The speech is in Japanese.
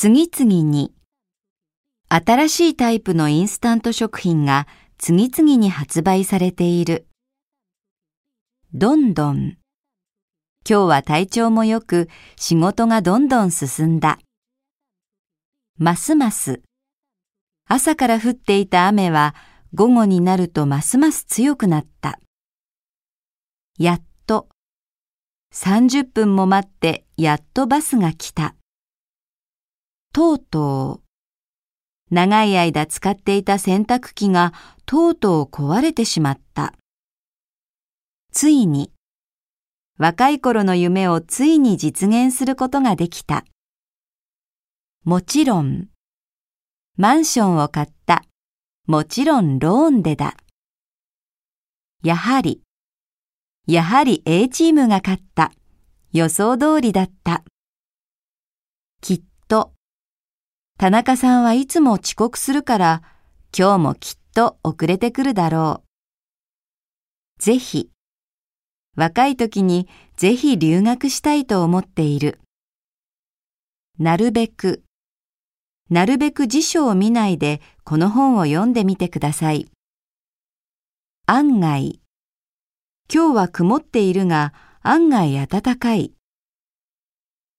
次々に新しいタイプのインスタント食品が次々に発売されている。どんどん。今日は体調も良く仕事がどんどん進んだ。ますます。朝から降っていた雨は午後になるとますます強くなった。やっと。30分も待ってやっとバスが来た。とうとう。長い間使っていた洗濯機がとうとう壊れてしまった。ついに。若い頃の夢をついに実現することができた。もちろん。マンションを買った。もちろんローンでだ。やはり。やはり A チームが勝った。予想通りだった。きっと。田中さんはいつも遅刻するから、今日もきっと遅れてくるだろう。ぜひ。若い時にぜひ留学したいと思っている。なるべく。なるべく辞書を見ないでこの本を読んでみてください。案外。今日は曇っているが案外暖かい。